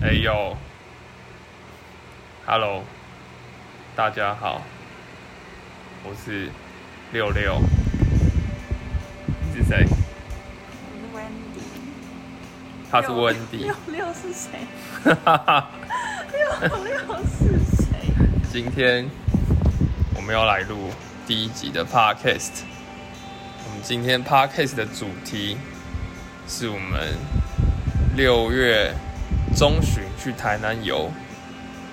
哎呦，Hello，大家好，我是六六，是谁？我是 Wendy。他是温迪六。六是谁？哈哈哈六六是谁？今天我们要来录第一集的 Podcast。我们今天 Podcast 的主题是我们六月中旬去台南游，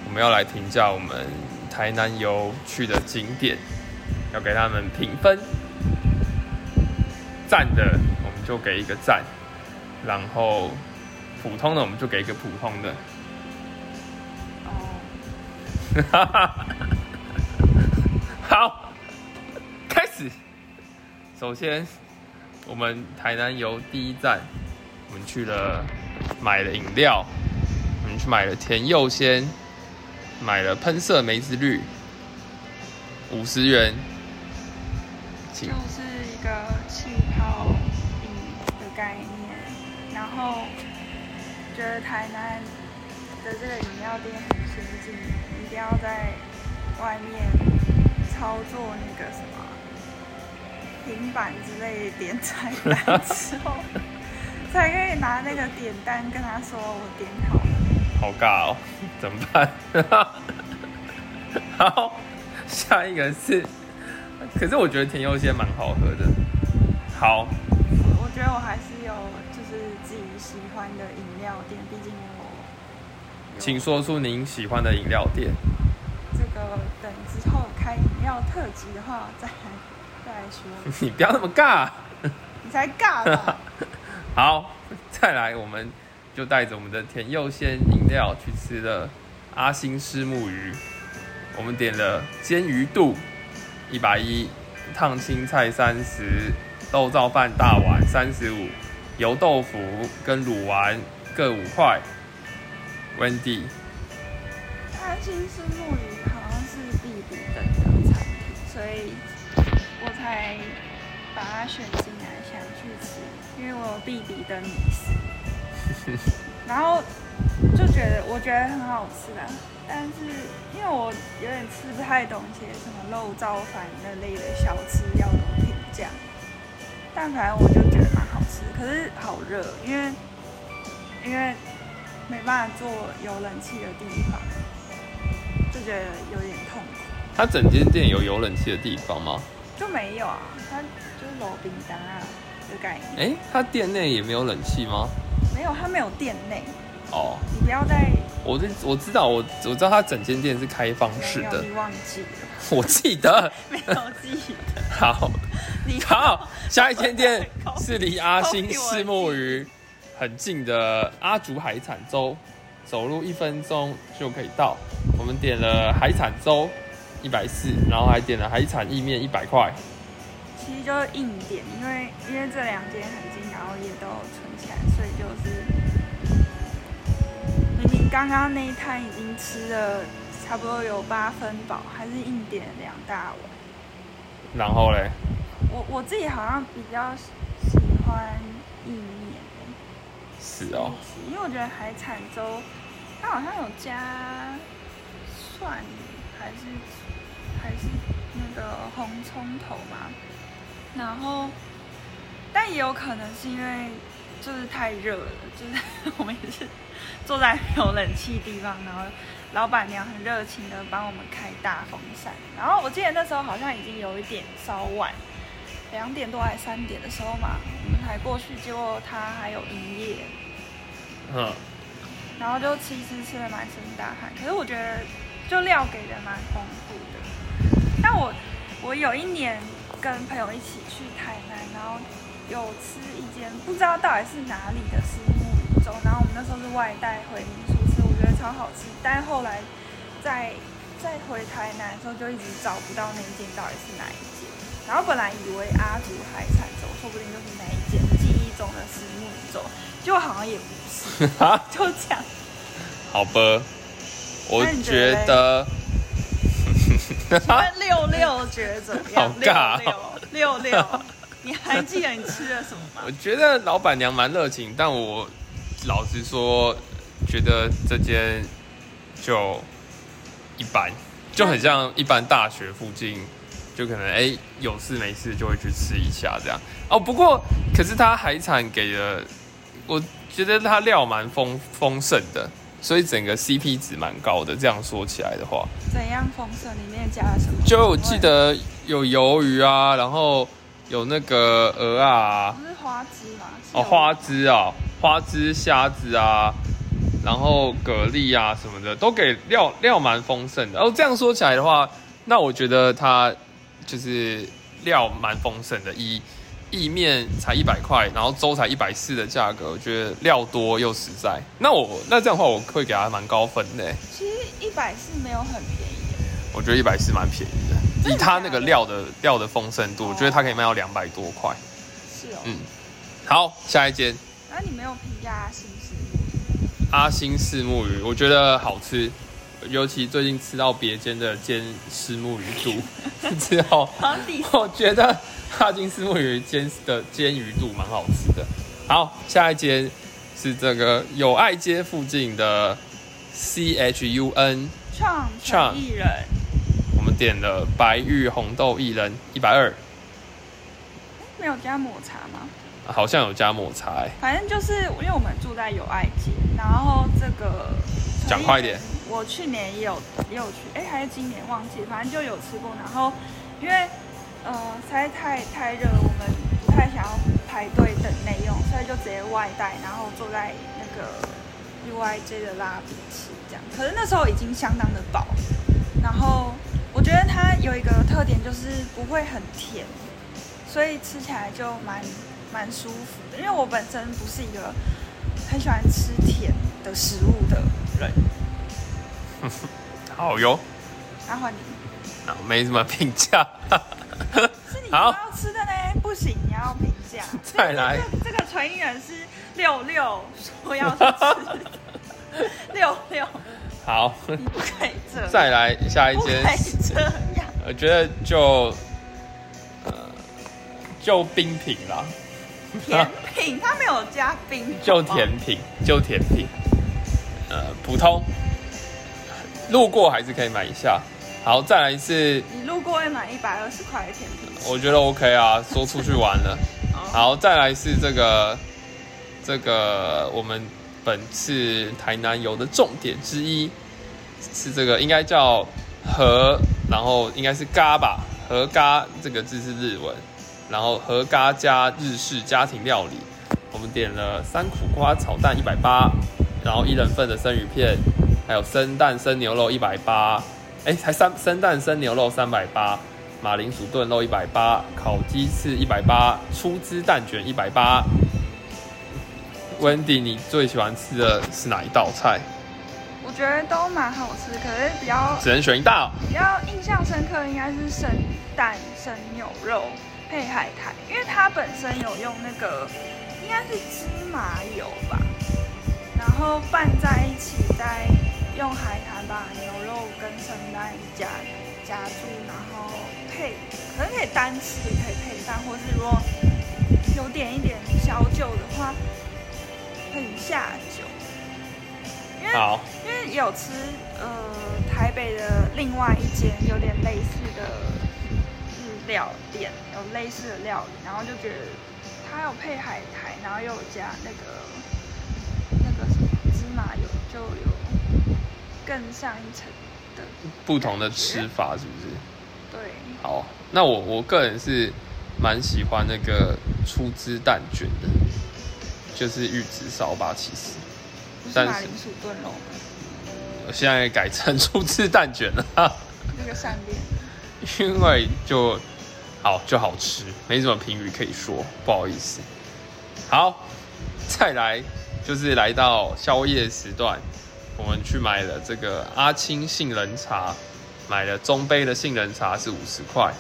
我们要来评价我们台南游去的景点，要给他们评分。赞的我们就给一个赞，然后普通的我们就给一个普通的。哦，好，开始。首先，我们台南游第一站，我们去了买了饮料，我们去买了甜柚鲜，买了喷射梅子绿，五十元，请就是一个气泡饮的概念，然后觉得台南的这个饮料店很先进，一定要在外面操作那个什么平板之类点菜单之后，才可以拿那个点单跟他说我点好了。好尬哦，怎么办？好，下一个是，可是我觉得甜柚鲜蛮好喝的。好，我我觉得我还是有就是自己喜欢的饮料店，毕竟我有请说出您喜欢的饮料店。这个等之后开饮料特辑的话再来再来说，你不要那么尬。你才尬吧？好，再来，我们就带着我们的甜柚鲜饮料去吃了阿星虱目鱼。我们点了煎鱼肚一百一，烫青菜三十，豆燥饭大碗三十五，油豆腐跟卤丸各五块。Wendy，它金丝木鱼好像是必比登的产品，所以我才把它选进来想去吃，因为我有必比登迷思。然后就觉得我觉得很好吃啊，但是因为我有点吃不太懂一些什么肉燥饭那类的小吃要怎么评价，但反正我就觉得蛮好吃，可是好热，因为因为没办法坐有冷气的地方，就觉得有点痛苦。它整间店有有冷气的地方吗？就没有啊，它就是楼冰单啊的概念，哎、它店内也没有冷气吗？没有，它没有店内，哦，你不要再我这我知道，我我知道它整间店是开放式的，你忘记了，我记得。没有记得，好，你好，下一间店 是离阿星靠虱目鱼很近的阿竹海产粥，走路一分钟就可以到。我们点了海产粥一百四，然后还点了海产意面一百块。其实就是硬点，因为因为这两间很近，然后也都所以就是明明刚刚那一摊已经吃了差不多有八分饱，还是硬点两大碗。然后嘞，我我自己好像比较喜欢意面。欸是哦，因为我觉得海产粥它好像有加蒜还是还是那个红葱头嘛，然后但也有可能是因为就是太热了，就 是我们也是坐在没有冷气地方，然后老板娘很热情的帮我们开大风扇，然后我记得那时候好像已经有一点稍晚。两点多还是三点的时候嘛，我们才过去，结果他还有营业，嗯，然后就吃一吃，吃的满身大汗。可是我觉得就料给的蛮丰富的。但我我有一年跟朋友一起去台南，然后有吃一间不知道到底是哪里的石目鱼粥，然后我们那时候是外带回民宿吃，我觉得超好吃。但后来在在回台南的时候就一直找不到那一间到底是哪一间。然后本来以为阿竹海产粥说不定就是那一间记忆中的石木鱼粥，结果好像也不是。就这样。好吧，我觉觉得六六觉得怎么样？六哦六六六，你还记得你吃了什么吗我？觉得老板娘蛮热情，但我老实说，觉得这间就一般，就很像一般大学附近，就可能哎、有事没事就会去吃一下这样。哦，不过可是它海产给的，我觉得它料蛮丰丰盛的，所以整个 CP 值蛮高的。这样说起来的话，怎样丰盛？里面加了什么？就我记得有鱿鱼啊，然后有那个鹅啊，不是花枝吗？哦，花枝啊，花枝、虾子啊，然后蛤蜊啊什么的，都给料料蛮丰盛的。哦，这样说起来的话，那我觉得它就是料蛮丰盛的。以意面才一百块，然后粥才一百四的价格，我觉得料多又实在。那我那这样的话，我会给它蛮高分的。其实一百四没有很便宜耶，我觉得一百四蛮便宜的以它那个料的料的丰盛度，我觉得它可以卖到两百多块。是哦。嗯，好，下一间。那你没有评价新食阿星虱目鱼，我觉得好吃，尤其最近吃到别间的煎虱目鱼肚 之后，我觉得阿星虱目鱼煎的煎鱼肚蛮好吃的。好，下一间是这个友爱街附近的 C H U N，创创纯艺人，点了白玉红豆薏仁一百二，没有加抹茶吗？好像有加抹茶、欸，反正就是因为我们住在友爱街，然后这个讲快一点。我去年也有也有去，哎，还是今年忘记，反正就有吃过。然后因为呃实在太太热，我们不太想要排队等内用，所以就直接外带，然后坐在那个 UIJ 的拉比吃这样。可是那时候已经相当的饱，然后我觉得它有一个特点就是不会很甜，所以吃起来就蛮蛮舒服的。因为我本身不是一个很喜欢吃甜的食物的。人。好哟，然后你。那没什么评价。是你要吃的呢，不行，你要评价。再来。这个这个纯艺人是六六说要去吃，六六，好，你不可以这，再来下一间。以这样。我觉得就呃就冰品啦，甜品它没有加冰，就甜品，就甜品，呃，普通，路过还是可以买一下。好，再来是你路过会买一百二十块的甜品，我觉得 OK 啊，说出去玩了。哦好，再来是这个这个我们本次台南游的重点之一，是这个应该叫和，然后应该是嘎吧，和嘎这个字是日文，然后和嘎加日式家庭料理，我们点了三苦瓜炒蛋一百八，然后一人份的生鱼片，还有生蛋生牛肉一百八，哎，才三生蛋生牛肉三百八。马铃薯炖肉一百八，烤鸡翅一百八，出汁蛋卷一百八。Wendy，你最喜欢吃的是哪一道菜？我觉得都蛮好吃，可是比较只能选一道。比较印象深刻应该是生蛋生牛肉配海苔，因为它本身有用那个应该是芝麻油吧，然后拌在一起，再用海苔把牛肉跟生蛋夹夹住，然后配，可能可以单吃，也可以配饭，或是如果有点一点小酒的话，很下酒。因为好，因为有吃呃台北的另外一间有点类似的日料店，有类似的料理，然后就觉得它有配海苔，然后又有加那个那个什么芝麻油，就有更上一层的不同的吃法是不是？对。好，那我我个人是蛮喜欢那个出汁蛋卷的，就是玉子烧吧。其实马铃薯炖肉？我现在改成出汁蛋卷了，那个善变，因为就好就好吃，没什么评语可以说，不好意思。好，再来就是来到宵夜时段，我们去买了这个阿青杏仁茶，买了中杯的杏仁茶是五十块，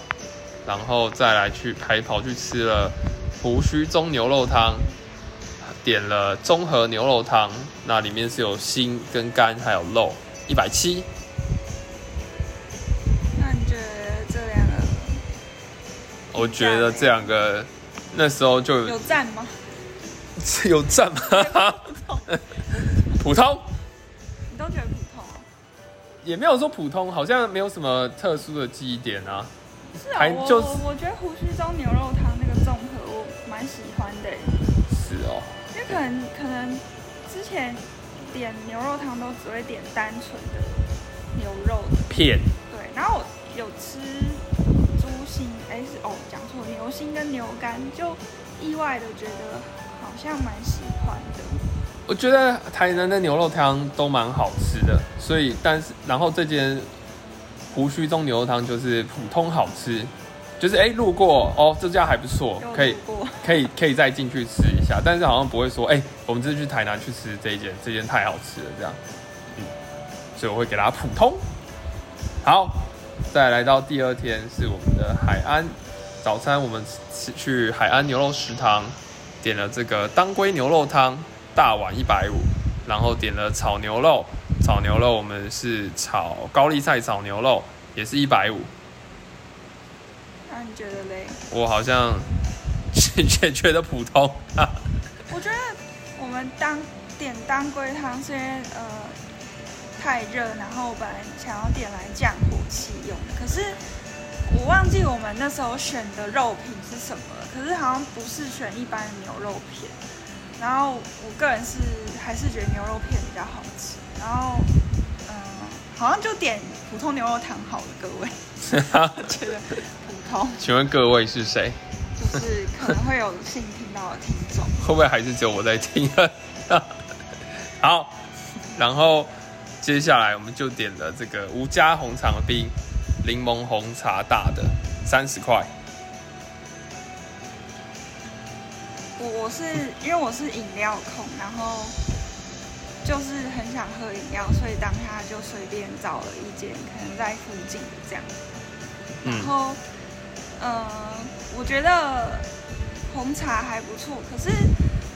然后再来去还跑去吃了胡须中牛肉汤，点了综合牛肉汤，那里面是有心跟肝还有肉，一百七。那你觉得这两个我觉得这两个那时候就有赞吗？有赞吗？普通，你都觉得普通啊？也没有说普通，好像没有什么特殊的记忆点啊。是啊，就是我我觉得胡须中牛肉汤那个综合我蛮喜欢的可能可能之前点牛肉汤都只会点单纯的牛肉的，片对，然后我有吃猪心，哎是哦讲错，牛心跟牛肝，就意外的觉得好像蛮喜欢的。我觉得台南的牛肉汤都蛮好吃的，所以但是然后这间胡须中牛肉汤就是普通好吃，就是哎路过哦这家还不错，可以，可以可以再进去吃一下，但是好像不会说哎、我们这次去台南去吃这一间，这间太好吃了这样，嗯，所以我会给它普通。好，再来到第二天是我们的海安早餐，我们吃去海安牛肉食堂点了这个当归牛肉汤，大碗一百五，然后点了炒牛肉，炒牛肉我们是炒高丽菜炒牛肉，也是一百五。那你觉得嘞？我好像也觉得普通，我觉得我们当点当归汤是因为呃太热，然后我本来想要点来降火气用的，可是我忘记我们那时候选的肉品是什么了，可是好像不是选一般的牛肉片，然后我个人是还是觉得牛肉片比较好吃，然后嗯、好像就点普通牛肉汤好了，各位，我觉得请问各位是谁？就是可能会有幸听到的听众。会不会还是只有我在听？好，然后接下来我们就点了这个吴家红肠冰柠檬红茶大的三十块，我我是因为我是饮料控，然后就是很想喝饮料，所以当下就随便找了一间可能在附近的这样。然嗯，后，呃，我觉得红茶还不错，可是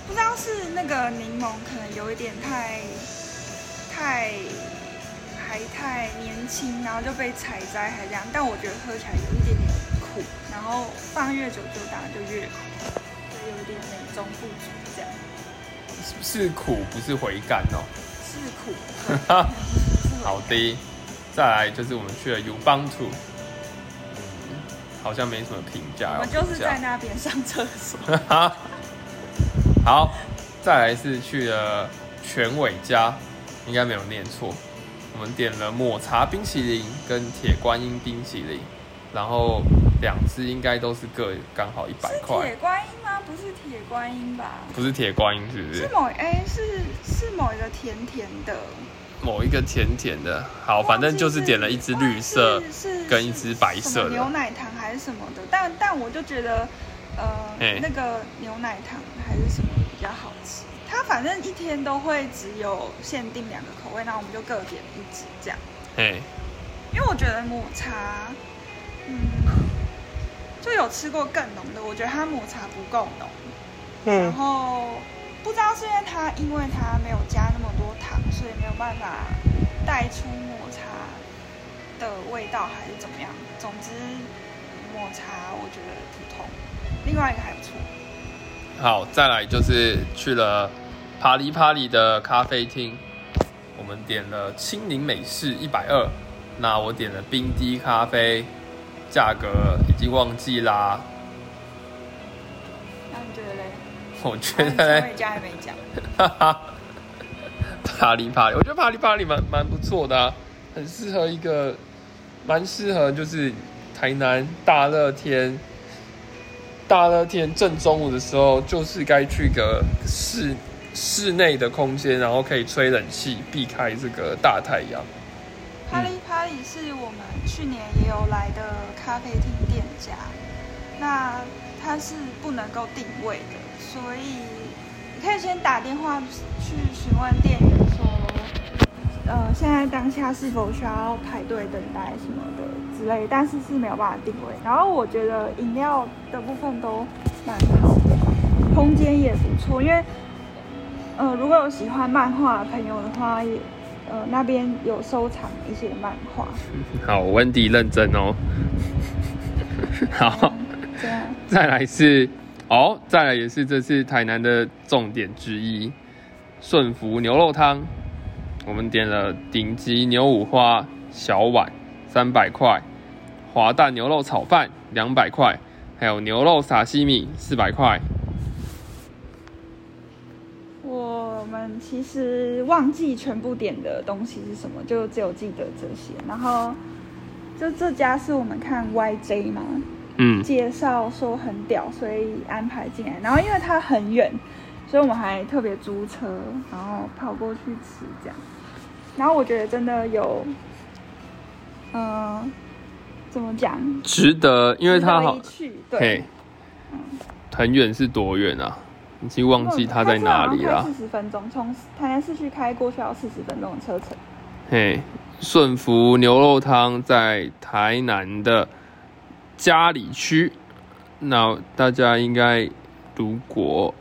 不知道是那个柠檬可能有一点太太还太年轻，然后就被采摘还这样，但我觉得喝起来有一点点苦，然后放越久就当然就越苦，就有一点美中不足这样，是苦不是回甘哦。是苦，好的，再来就是我们去了 U 邦图，嗯，好像没什么评价。我们就是在那边上厕所。好，再来是去了全伟家，应该没有念错。我们点了抹茶冰淇淋跟铁观音冰淇淋，然后两只应该都是各刚好一百是块铁，观音吗？不是铁观音吧？不是铁观音是不是？是某哎、是是某一个甜甜的，某一个甜甜的，好，反正就是点了一只绿色跟一只白色的。牛奶糖还是什么的，但但我就觉得呃嘿那个牛奶糖还是什么比较好吃。它反正一天都会只有限定两个口味，那我们就各点一支这样。嘿，因为我觉得抹茶，嗯，就有吃过更浓的，我觉得它抹茶不够浓。然后不知道是因为它因为它没有加那么多糖，所以没有办法带出抹茶的味道，还是怎么样？总之，抹茶我觉得普通，另外一个还不错。好，再来就是去了帕里帕里的咖啡厅，我们点了青柠美式一百二，那我点了冰滴咖啡，价格已经忘记啦。我觉得嘞，陈伟家还没讲，哈哈，帕里帕里，我觉得帕里帕里蛮蛮不错的、啊，很适合一个，蛮适合就是台南大热天，大热天正中午的时候，就是该去个室室内的空间，然后可以吹冷气，避开这个大太阳。帕里帕里是我们去年也有来的咖啡厅店家，那它是不能够定位的，所以你可以先打电话去询问店员说，呃，现在当下是否需要排队等待什么的之类，但是是没有办法定位。然后我觉得饮料的部分都蛮好的，空间也不错，因为呃，如果有喜欢漫画的朋友的话，也呃那边有收藏一些漫画。好，温迪认真哦。好，这样 再来是好，再来也是这次台南的重点之一，顺福牛肉汤，我们点了顶级牛五花小碗三百块，滑蛋牛肉炒饭两百块，还有牛肉撒西米四百块。我们其实忘记全部点的东西是什么，就只有记得这些。然后，就这家是我们看 YJ 吗，嗯，介绍说很屌，所以安排进来。然后因为它很远，所以我们还特别租车，然后跑过去吃这样。然后我觉得真的有，嗯、怎么讲？值得，因为它好去，对嗯，，很远是多远啊？已经忘记它在哪里了。四十分钟，从台南市区开过去要四十分钟的车程。嘿，顺福牛肉汤在台南的嘉里区，那大家应该如果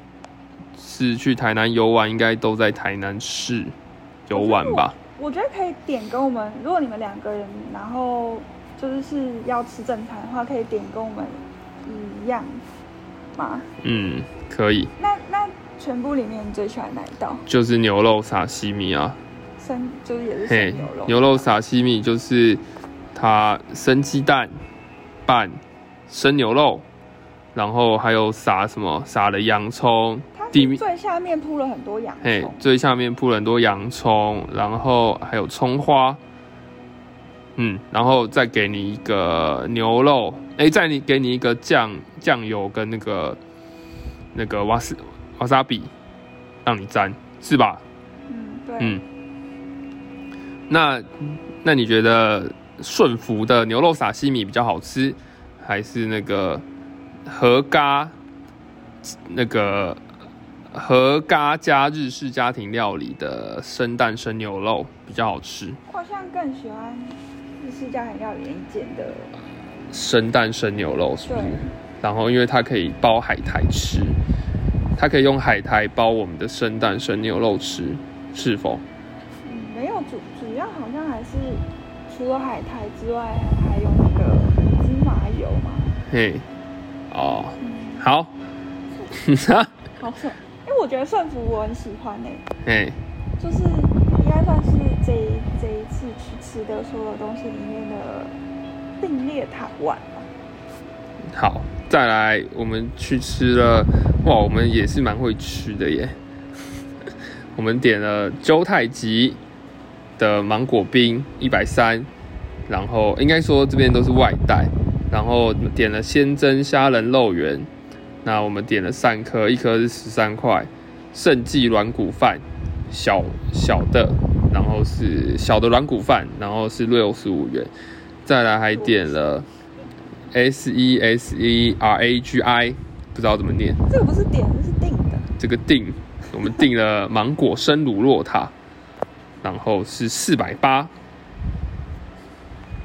是去台南游玩，应该都在台南市游玩吧？我觉得可以点跟我们，如果你们两个人，然后就是是要吃正餐的话，可以点跟我们一样吗？嗯，可以，那那全部里面你最喜欢哪一道？就是牛肉撒西米啊，生就是也是嘿生牛肉，，牛肉撒西米就是它生鸡蛋拌生牛肉，然后还有撒什么撒了洋葱，它地面最下面铺了很多洋嘿葱，，最下面铺了很多洋葱，然后还有葱花，嗯，然后再给你一个牛肉，哎，再你给你一个酱酱油跟那个那个瓦斯瓦萨比，让你沾，是吧？嗯，对，嗯，那那你觉得顺福的牛肉撒西米比较好吃，还是那个和嘎那个和嘎加日式家庭料理的生蛋生牛肉比较好吃？我好像更喜欢日式家庭料理一间的，生蛋生牛肉是不然后因为它可以包海苔吃，它可以用海苔包我们的生蛋生牛肉吃，是否？嗯，没有主主要好像还是除了海苔之外，还有那个芝麻油嘛，嘿，哦，嗯，好，好爽，因为我觉得顺福我很喜欢诶、嘿。就是应该算是这一这一次去吃的所有东西里面的并列塔碗吧。好，再来我们去吃了，哇，我们也是蛮会吃的耶。我们点了周太极的芒果冰一百三，然后应该说这边都是外带，然后点了鲜蒸虾仁肉圆，那我们点了三颗，一颗是十三块，盛记软骨饭小小的，然后是小的软骨饭，然后是六十五元，再来还点了。S E S E R A G I，不知道怎么念。这个不是点，这是定的。这个定，我们订了芒果生乳酪塔，然后是四百八。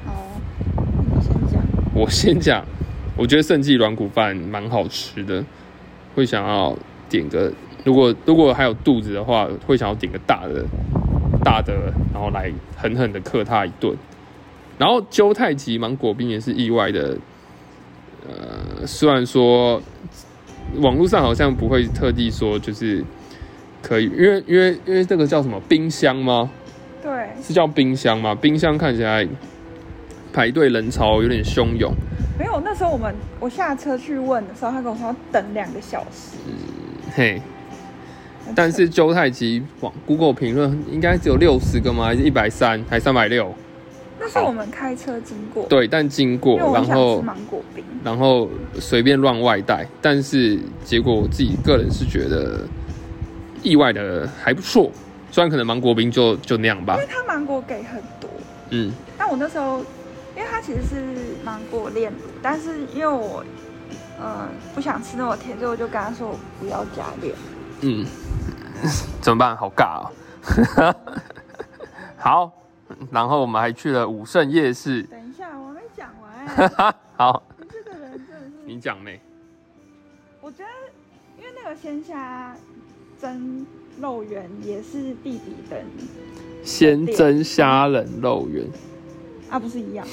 好，你先讲。我先讲，我觉得盛记软骨饭蛮好吃的，会想要点个，如果如果还有肚子的话，会想要点个大的大的，然后来狠狠的克他一顿。然后鸠太极芒果冰也是意外的，呃，虽然说网络上好像不会特地说就是可以，因为因为因为这个叫什么冰箱吗？对，是叫冰箱吗？冰箱看起来排队人潮有点汹涌。没有。那时候我们我下车去问的时候，他跟我说要等两个小时。嘿，但是周太极网 Google 评论应该只有六十个吗？还是一百三？还三百六？那是我们开车经过，对，但经过然后吃芒果冰。然后随便乱外带，但是结果我自己个人是觉得意外的还不错，虽然可能芒果冰就就那样吧因为，它芒果给很多，嗯，但我那时候，因为它其实是芒果炼乳，但是因为我，呃，不想吃那么甜，所以我就跟他说我不要加炼。嗯，怎么办？好尬哦。好，然后我们还去了武圣夜市。等一下，我还没讲完。好，你这个人真的是，你讲没？我觉得，因为那个鲜虾蒸肉圆也是弟弟的。鲜蒸虾仁肉圆，啊，不是一样。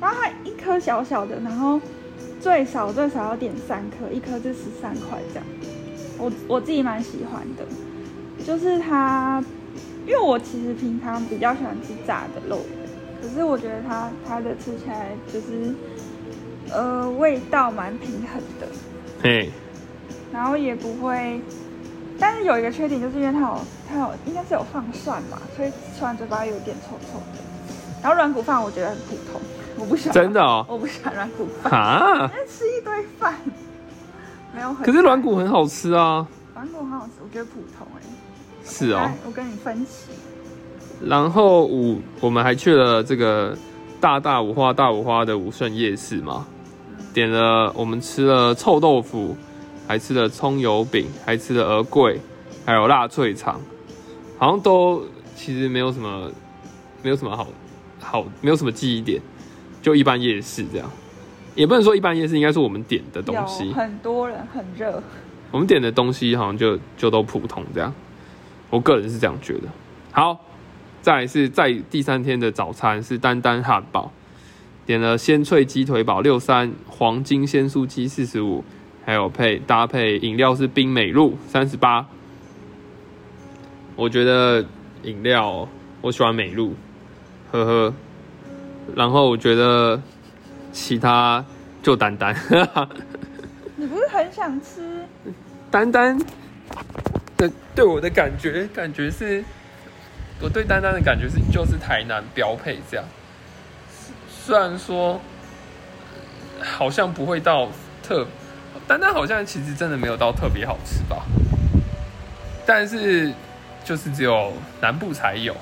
然后它一颗小小的，然后最少最少要点三颗，一颗就十三块这样。我我自己蛮喜欢的，就是它因为我其实平常比较喜欢吃炸的肉圆，可是我觉得它它的吃起来就是呃味道蛮平衡的，嘿，然后也不会，但是有一个缺点就是因为它有它有应该是有放蒜嘛，所以吃完嘴巴有点臭臭的。然后软骨饭我觉得很普通，我不喜欢，真的哦，我不喜欢软骨饭，啊，因为吃一堆饭，没有很。可是软骨很好吃啊。软骨很好吃，我觉得普通哎、是哦。我跟你分歧。然后五，我们还去了这个大大五花大五花的武顺夜市嘛，点了我们吃了臭豆腐，还吃了葱油饼，还吃了鹅桂，还有辣脆肠，好像都其实没有什么，没有什么好好，没有什么记忆点，就一般夜市这样，也不能说一般夜市，应该是我们点的东西，很多人很热，我们点的东西好像就就都普通这样，我个人是这样觉得。好，再来是在第三天的早餐是丹丹汉堡，点了鲜脆鸡腿堡六三，黄金鲜酥鸡四十五，还有配搭配饮料是冰美露三十八。我觉得饮料我喜欢美露，呵呵。然后我觉得其他就丹丹。你不是很想吃？丹丹的对我的感觉，感觉是，我对丹丹的感觉是，就是台南标配这样。虽然说呃好像不会到特，丹丹好像其实真的没有到特别好吃吧，但是就是只有南部才有，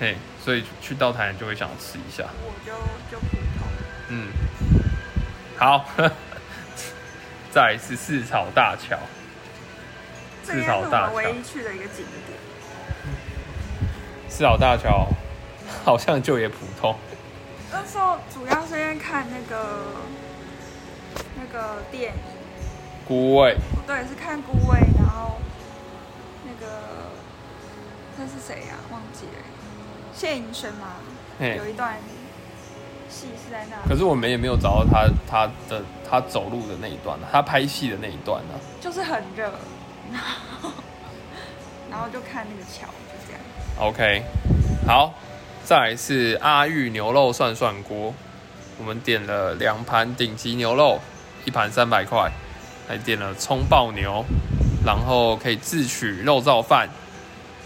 嘿，所以去到台南就会想要吃一下。我就就普通。嗯，好，再来是四草大桥。这应该是我们唯一去的一个景点。四草大桥好像就也普通，那时候主要是因为看那个那个电影，孤味。不对，是看《孤味》，然后那个那是谁呀、忘记了，谢盈萱吗？有一段戏是在那，可是我们也没有找到他他的他走路的那一段他拍戏的那一段呢、就是很热，然后然后就看那个桥，就这样。OK，好，再来是阿玉牛肉涮涮锅，我们点了两盘顶级牛肉，一盘三百块，还点了葱爆牛，然后可以自取肉燥饭，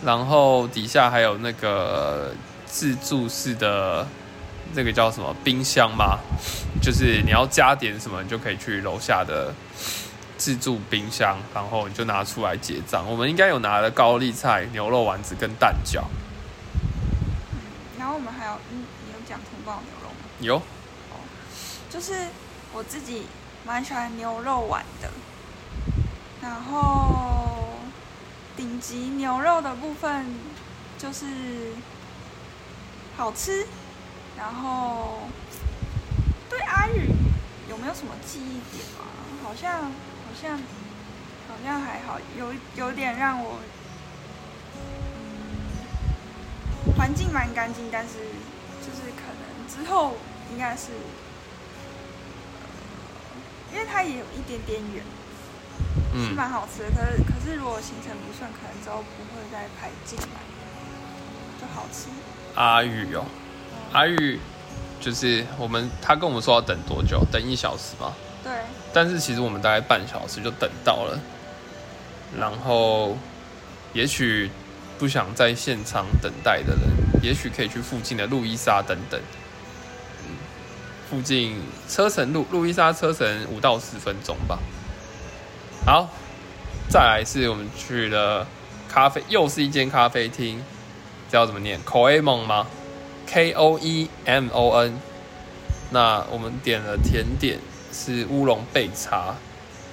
然后底下还有那个自助式的那个叫什么冰箱吗？就是你要加点什么，你就可以去楼下的自助冰箱，然后你就拿出来结账。我们应该有拿了高丽菜、牛肉丸子跟蛋饺。然后我们还有，嗯，你有讲葱爆牛肉吗？有，就是我自己蛮喜欢牛肉丸的，然后顶级牛肉的部分就是好吃，然后对阿宇有没有什么记忆点啊？好像好像好像还好，有有点让我环境蛮干净，但是就是可能之后应该是。因为它也有一点点远，是嗯，蛮好吃的。可是可是如果行程不顺，可能之后不会再排进来，就好吃。阿玉哦，阿玉就是我们他跟我们说要等多久？等一小时吗？对，但是其实我们大概半小时就等到了，然后也许不想在现场等待的人，也许可以去附近的路易莎等等。附近车程路路易莎车程五到十分钟吧。好，再来是我们去了咖啡，又是一间咖啡厅，这要怎么念？Koemon 吗？K O E M O N。那我们点了甜点是乌龙焙茶，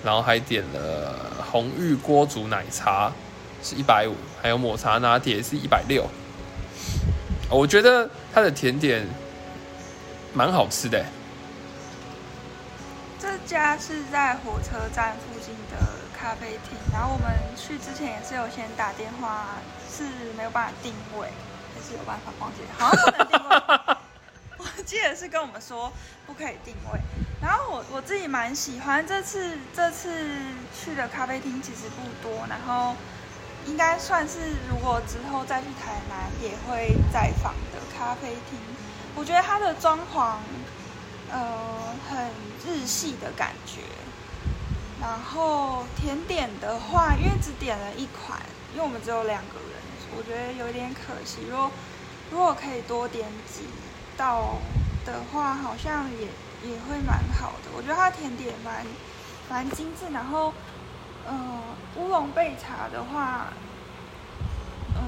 然后还点了红玉锅煮奶茶是一百五，还有抹茶拿铁是一百六。我觉得它的甜点蛮好吃的，这家是在火车站附近的咖啡厅，然后我们去之前也是有先打电话，是没有办法定位，还是有办法忘记，好像不能定位。我记得是跟我们说不可以定位，然后我我自己蛮喜欢这次这次去的咖啡厅其实不多，然后应该算是如果之后再去台南也会再访的咖啡厅。我觉得它的装潢，呃，很日系的感觉。然后甜点的话，因为只点了一款，因为我们只有两个人，我觉得有点可惜。如果如果可以多点几道的话，好像也也会蛮好的。我觉得它甜点蛮蛮精致，然后，嗯，乌龙焙茶的话，嗯，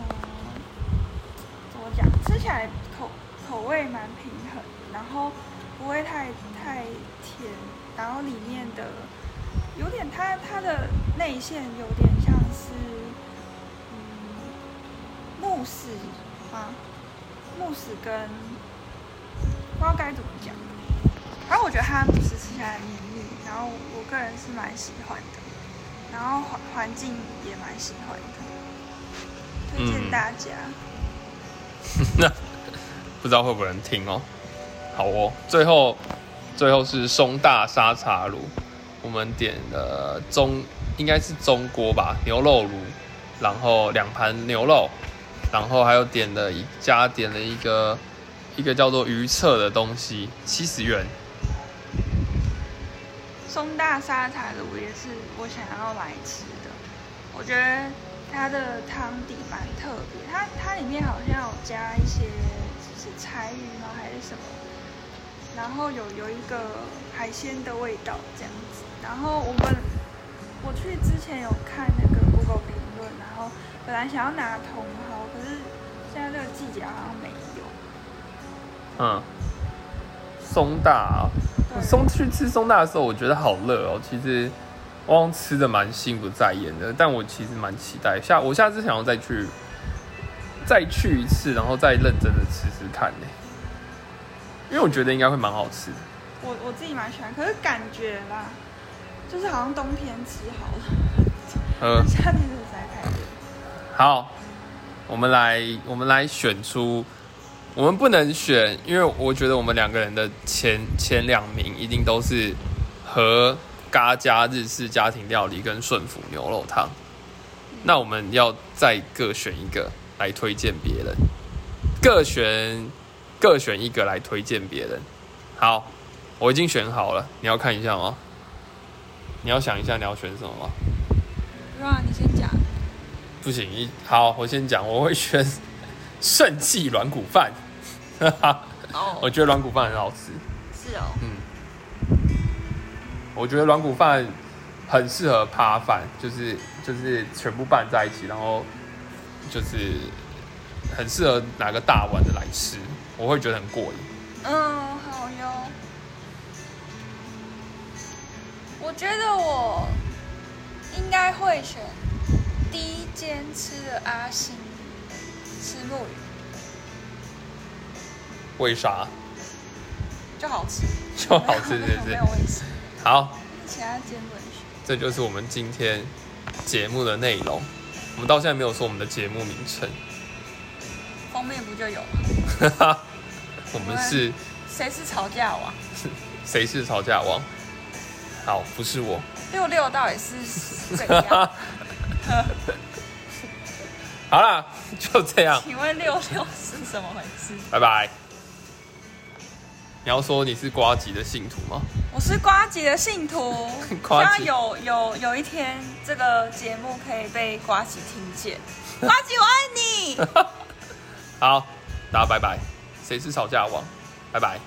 怎么讲？吃起来口口味蛮平衡，然后不会太太甜，然后里面的。有点，它它的内馅有点像是，嗯，慕斯啊，慕斯跟不知道该怎么讲，反正我觉得它慕斯吃起来绵密，然后我个人是蛮喜欢的，然后环环境也蛮喜欢的，推荐大家。那 不知道会不会人听哦？好哦，最后最后是松大沙茶卤。我们点了中应该是中锅吧，牛肉炉，然后两盘牛肉，然后还有点了一家点了一个一个叫做鱼册的东西，七十元。松大沙茶卤也是我想要来吃的，我觉得它的汤底蛮特别，它它里面好像有加一些是柴鱼吗还是什么，然后有有一个海鲜的味道这样子。然后我们我去之前有看那个 Google 评论，然后本来想要拿茼蒿，可是现在这个季节好像没有。嗯，松大，松去吃松大的时候，我觉得好热哦。其实我吃的蛮心不在焉的，但我其实蛮期待下我下次想要再去再去一次，然后再认真的吃吃看呢。因为我觉得应该会蛮好吃。我我自己蛮喜欢，可是感觉啦。就是好像冬天吃好了，嗯，夏天实在太热。好，我们来，我们来选出，我们不能选，因为我觉得我们两个人的前前两名一定都是和嘎家日式家庭料理跟顺福牛肉汤。那我们要再各选一个来推荐别人，各选各选一个来推荐别人。好，我已经选好了，你要看一下吗？你要想一下你要选什么吗？不啊，你先讲。不行，一好，我先讲，我会选 肾气软骨饭。哦，我觉得软骨饭很好吃。是哦。嗯。我觉得软骨饭很适合扒饭，就是就是全部拌在一起，然后就是很适合拿个大碗的来吃，我会觉得很过瘾。嗯。好哟我觉得我应该会选第一间吃的阿星吃木鱼，为啥？就好吃，就好吃，对对？没有。好，其他间不选。这就是我们今天节目的内容。我们到现在没有说我们的节目名称。封面不就有吗？我们是谁是吵架王？谁是吵架王？好，不是我。六六到底是怎样？好啦，就这样。请问六六是怎么回事？拜拜。你要说你是瓜吉的信徒吗？我是瓜吉的信徒。希望有有有一天，这个节目可以被瓜吉听见。瓜吉，我爱你。好，大家拜拜。谁是吵架王？拜拜。